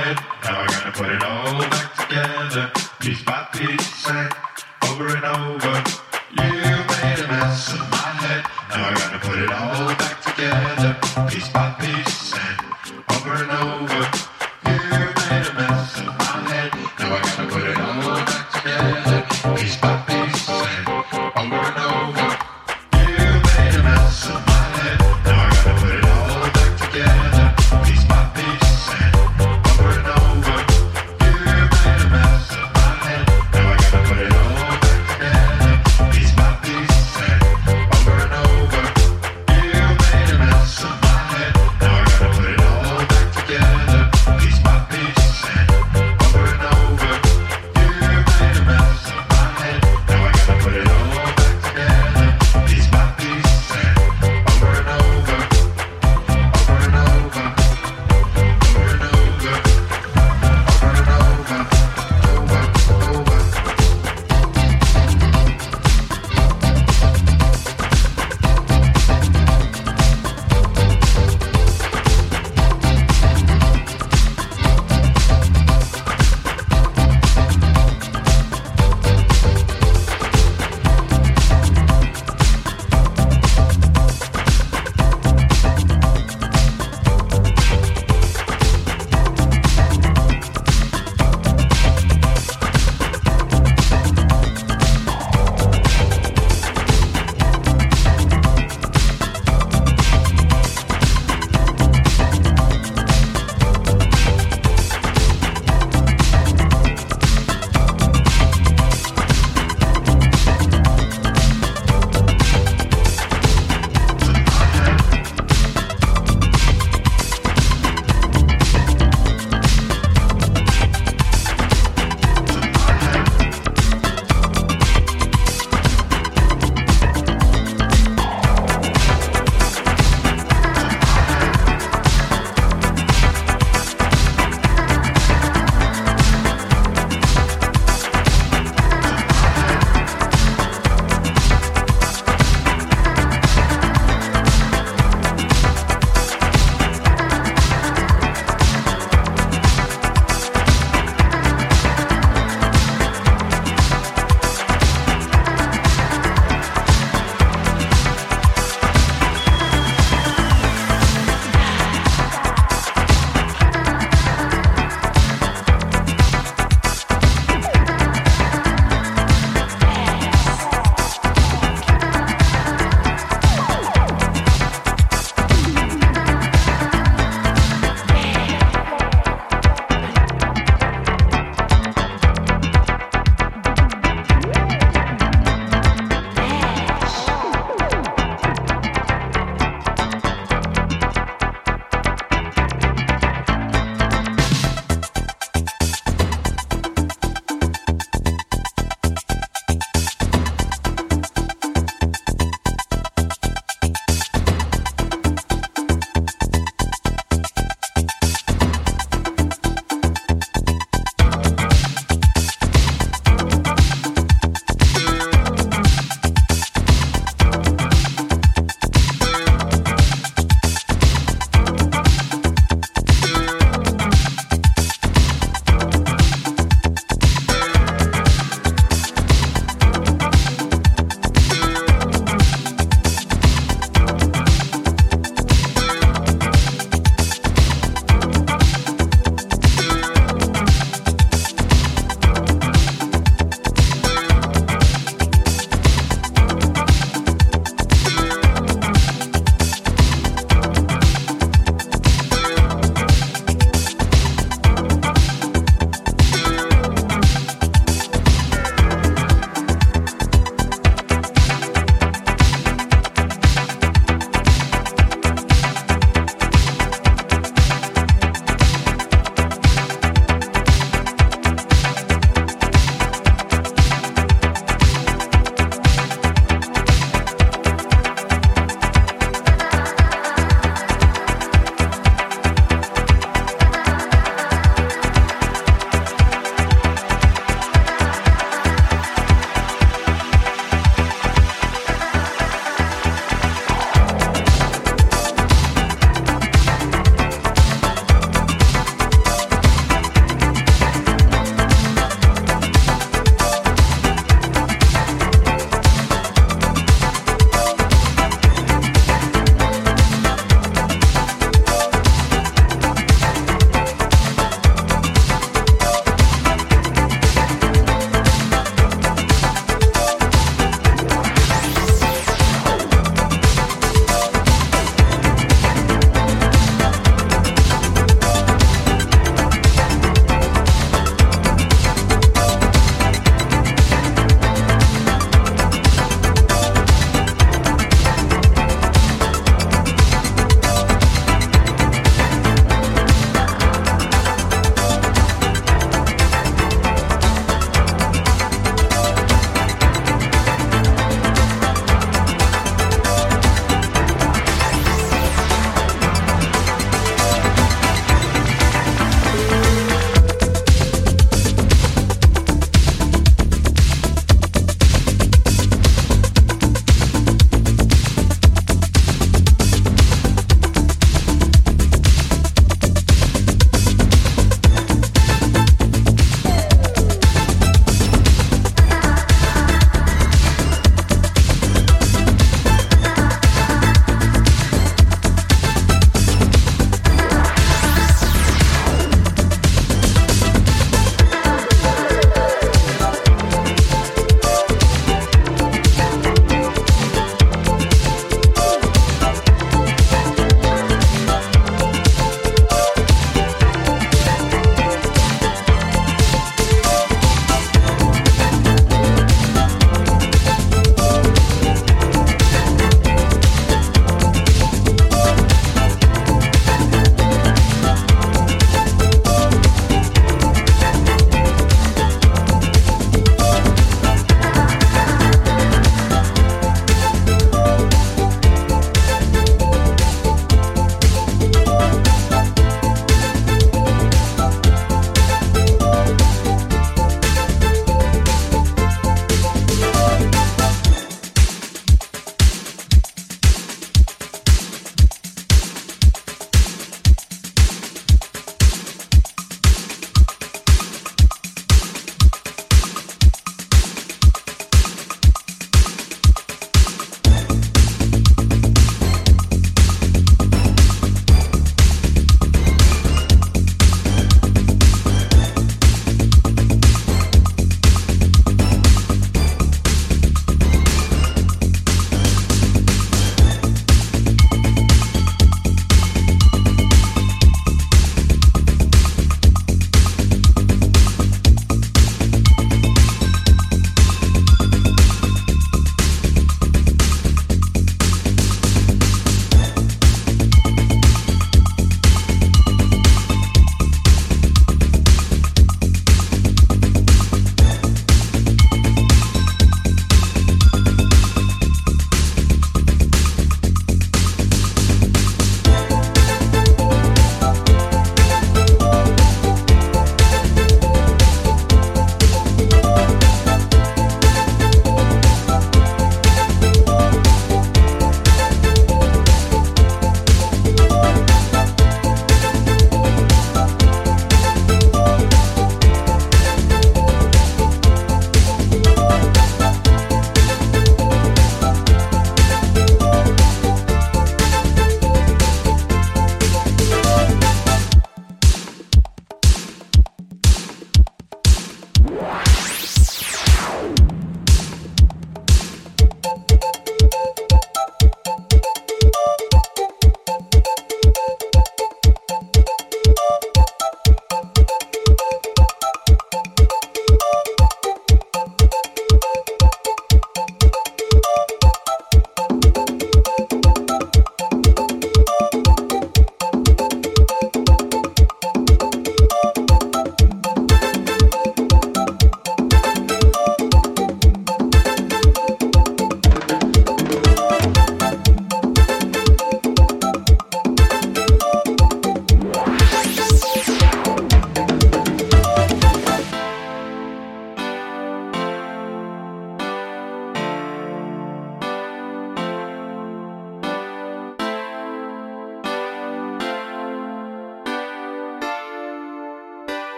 head. Now I gotta put it all back.